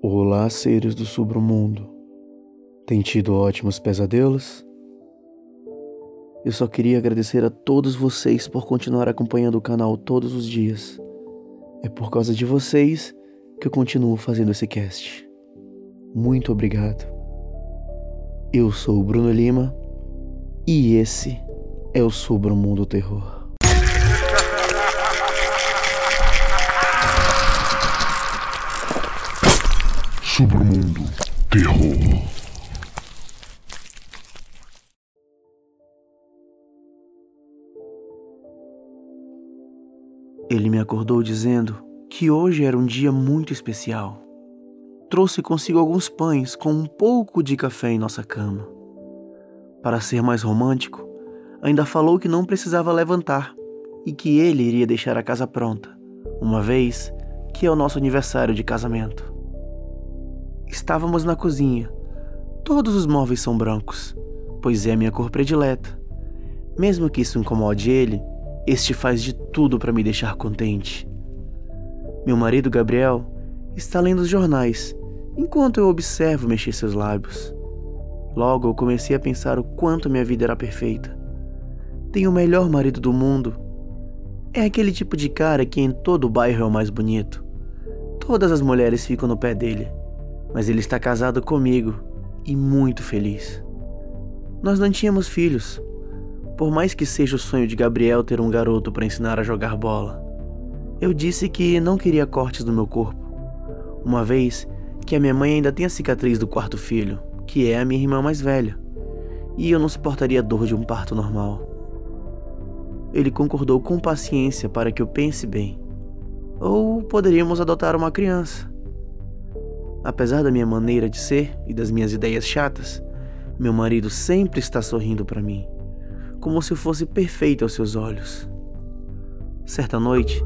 Olá, seres do submundo. Tem tido ótimos pesadelos? Eu só queria agradecer a todos vocês por continuar acompanhando o canal todos os dias. É por causa de vocês que eu continuo fazendo esse cast. Muito obrigado. Eu sou o Bruno Lima e esse é o Submundo Terror. Submundo Terror. Ele me acordou dizendo que hoje era um dia muito especial. Trouxe consigo alguns pães com um pouco de café em nossa cama. Para ser mais romântico, ainda falou que não precisava levantar e que ele iria deixar a casa pronta, uma vez que é o nosso aniversário de casamento. Estávamos na cozinha. Todos os móveis são brancos, pois é a minha cor predileta. Mesmo que isso incomode ele, este faz de tudo para me deixar contente. Meu marido Gabriel está lendo os jornais enquanto eu observo mexer seus lábios. Logo eu comecei a pensar o quanto minha vida era perfeita. Tenho o melhor marido do mundo. É aquele tipo de cara que em todo o bairro é o mais bonito. Todas as mulheres ficam no pé dele mas ele está casado comigo e muito feliz. Nós não tínhamos filhos, por mais que seja o sonho de Gabriel ter um garoto para ensinar a jogar bola. Eu disse que não queria cortes no meu corpo, uma vez que a minha mãe ainda tem a cicatriz do quarto filho, que é a minha irmã mais velha, e eu não suportaria a dor de um parto normal. Ele concordou com paciência para que eu pense bem. Ou poderíamos adotar uma criança. Apesar da minha maneira de ser e das minhas ideias chatas, meu marido sempre está sorrindo para mim, como se fosse perfeito aos seus olhos. Certa noite,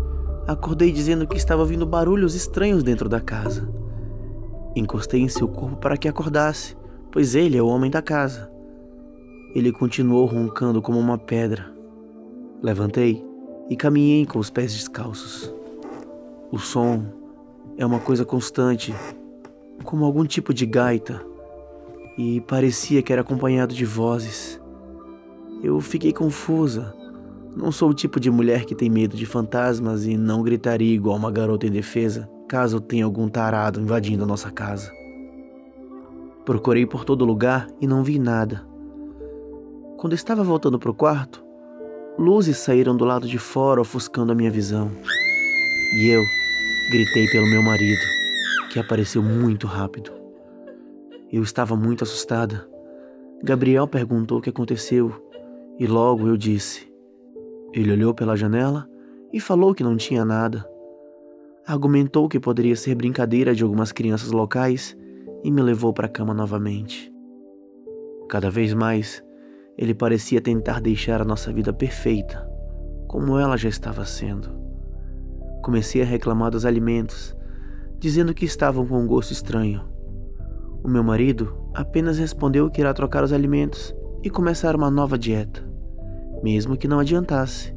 acordei dizendo que estava ouvindo barulhos estranhos dentro da casa. Encostei em seu corpo para que acordasse, pois ele é o homem da casa. Ele continuou roncando como uma pedra. Levantei e caminhei com os pés descalços. O som é uma coisa constante como algum tipo de gaita, e parecia que era acompanhado de vozes. Eu fiquei confusa. Não sou o tipo de mulher que tem medo de fantasmas e não gritaria igual uma garota indefesa caso tenha algum tarado invadindo a nossa casa. Procurei por todo lugar e não vi nada. Quando estava voltando para o quarto, luzes saíram do lado de fora ofuscando a minha visão. E eu gritei pelo meu marido que apareceu muito rápido. Eu estava muito assustada. Gabriel perguntou o que aconteceu e logo eu disse. Ele olhou pela janela e falou que não tinha nada. Argumentou que poderia ser brincadeira de algumas crianças locais e me levou para a cama novamente. Cada vez mais, ele parecia tentar deixar a nossa vida perfeita, como ela já estava sendo. Comecei a reclamar dos alimentos dizendo que estavam com um gosto estranho. O meu marido apenas respondeu que irá trocar os alimentos e começar uma nova dieta, mesmo que não adiantasse.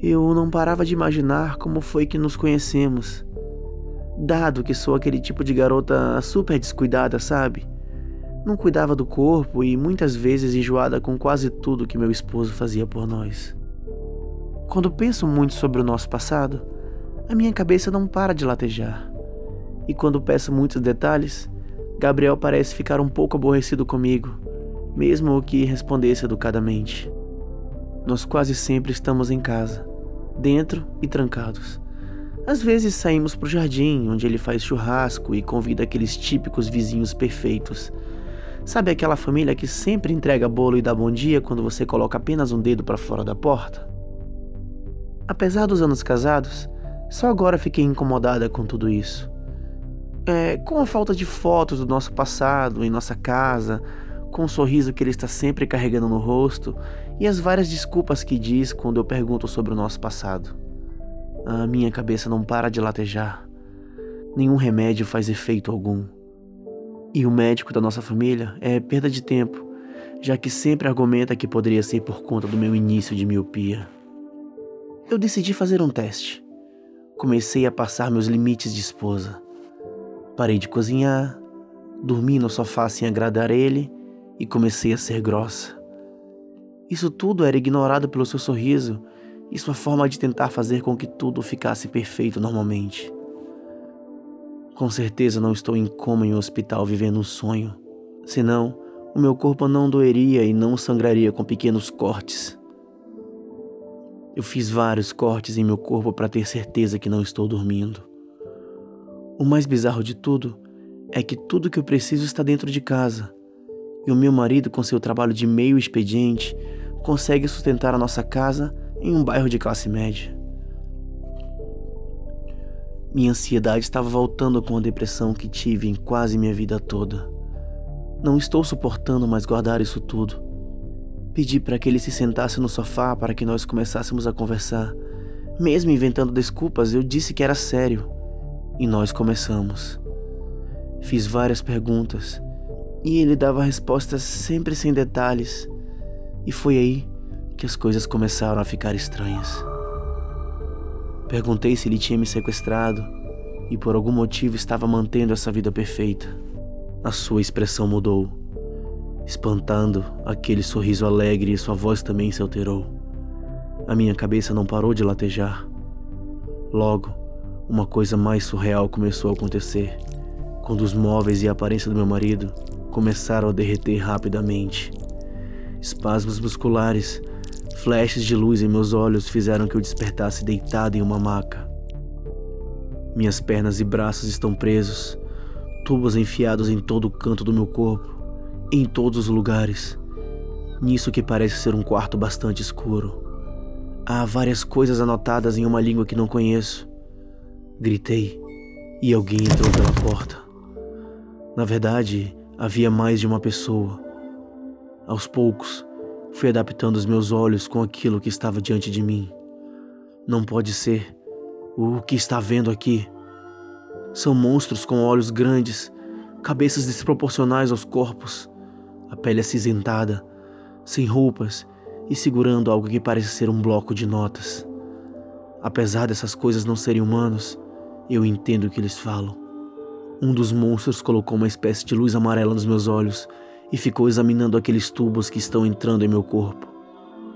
Eu não parava de imaginar como foi que nos conhecemos. Dado que sou aquele tipo de garota super descuidada, sabe? Não cuidava do corpo e muitas vezes enjoada com quase tudo que meu esposo fazia por nós. Quando penso muito sobre o nosso passado, a minha cabeça não para de latejar e quando peço muitos detalhes, Gabriel parece ficar um pouco aborrecido comigo, mesmo que respondesse educadamente. Nós quase sempre estamos em casa, dentro e trancados. Às vezes saímos para o jardim, onde ele faz churrasco e convida aqueles típicos vizinhos perfeitos. Sabe aquela família que sempre entrega bolo e dá bom dia quando você coloca apenas um dedo para fora da porta? Apesar dos anos casados, só agora fiquei incomodada com tudo isso é, com a falta de fotos do nosso passado em nossa casa, com o sorriso que ele está sempre carregando no rosto e as várias desculpas que diz quando eu pergunto sobre o nosso passado. A minha cabeça não para de latejar. Nenhum remédio faz efeito algum. E o médico da nossa família é perda de tempo, já que sempre argumenta que poderia ser por conta do meu início de miopia. Eu decidi fazer um teste. Comecei a passar meus limites de esposa. Parei de cozinhar, dormi no sofá sem agradar ele e comecei a ser grossa. Isso tudo era ignorado pelo seu sorriso e sua forma de tentar fazer com que tudo ficasse perfeito normalmente. Com certeza não estou em coma em um hospital vivendo um sonho, senão o meu corpo não doeria e não sangraria com pequenos cortes. Eu fiz vários cortes em meu corpo para ter certeza que não estou dormindo. O mais bizarro de tudo é que tudo que eu preciso está dentro de casa. E o meu marido, com seu trabalho de meio expediente, consegue sustentar a nossa casa em um bairro de classe média. Minha ansiedade estava voltando com a depressão que tive em quase minha vida toda. Não estou suportando mais guardar isso tudo. Pedi para que ele se sentasse no sofá para que nós começássemos a conversar. Mesmo inventando desculpas, eu disse que era sério. E nós começamos. Fiz várias perguntas e ele dava respostas sempre sem detalhes. E foi aí que as coisas começaram a ficar estranhas. Perguntei se ele tinha me sequestrado e por algum motivo estava mantendo essa vida perfeita. A sua expressão mudou, espantando aquele sorriso alegre e sua voz também se alterou. A minha cabeça não parou de latejar. Logo, uma coisa mais surreal começou a acontecer, quando os móveis e a aparência do meu marido começaram a derreter rapidamente. Espasmos musculares Flashes de luz em meus olhos fizeram que eu despertasse deitado em uma maca. Minhas pernas e braços estão presos, tubos enfiados em todo o canto do meu corpo, em todos os lugares. Nisso que parece ser um quarto bastante escuro. Há várias coisas anotadas em uma língua que não conheço. Gritei e alguém entrou pela porta. Na verdade, havia mais de uma pessoa. Aos poucos, Fui adaptando os meus olhos com aquilo que estava diante de mim. Não pode ser. O que está vendo aqui? São monstros com olhos grandes, cabeças desproporcionais aos corpos, a pele acinzentada, sem roupas e segurando algo que parece ser um bloco de notas. Apesar dessas coisas não serem humanos, eu entendo o que eles falam. Um dos monstros colocou uma espécie de luz amarela nos meus olhos e ficou examinando aqueles tubos que estão entrando em meu corpo.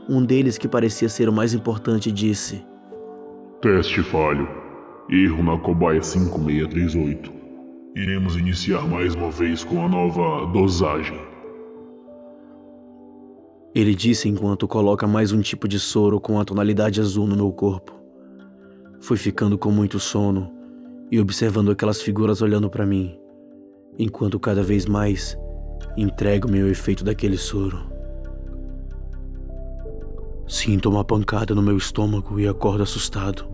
Um deles, que parecia ser o mais importante, disse: Teste falho. Erro na cobaia 5638. Iremos iniciar mais uma vez com a nova dosagem. Ele disse enquanto coloca mais um tipo de soro com a tonalidade azul no meu corpo. Fui ficando com muito sono e observando aquelas figuras olhando para mim, enquanto cada vez mais Entrego-me ao efeito daquele soro. Sinto uma pancada no meu estômago e acordo assustado,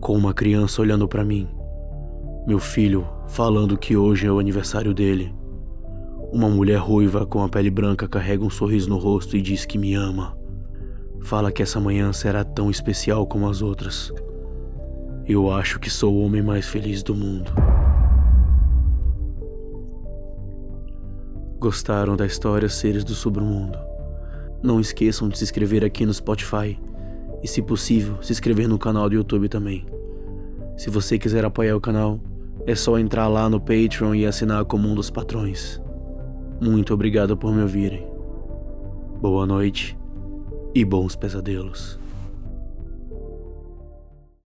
com uma criança olhando para mim. Meu filho falando que hoje é o aniversário dele. Uma mulher ruiva com a pele branca carrega um sorriso no rosto e diz que me ama. Fala que essa manhã será tão especial como as outras. Eu acho que sou o homem mais feliz do mundo. Gostaram da história Seres do Submundo? Não esqueçam de se inscrever aqui no Spotify e, se possível, se inscrever no canal do YouTube também. Se você quiser apoiar o canal, é só entrar lá no Patreon e assinar como um dos patrões. Muito obrigado por me ouvirem. Boa noite e bons pesadelos.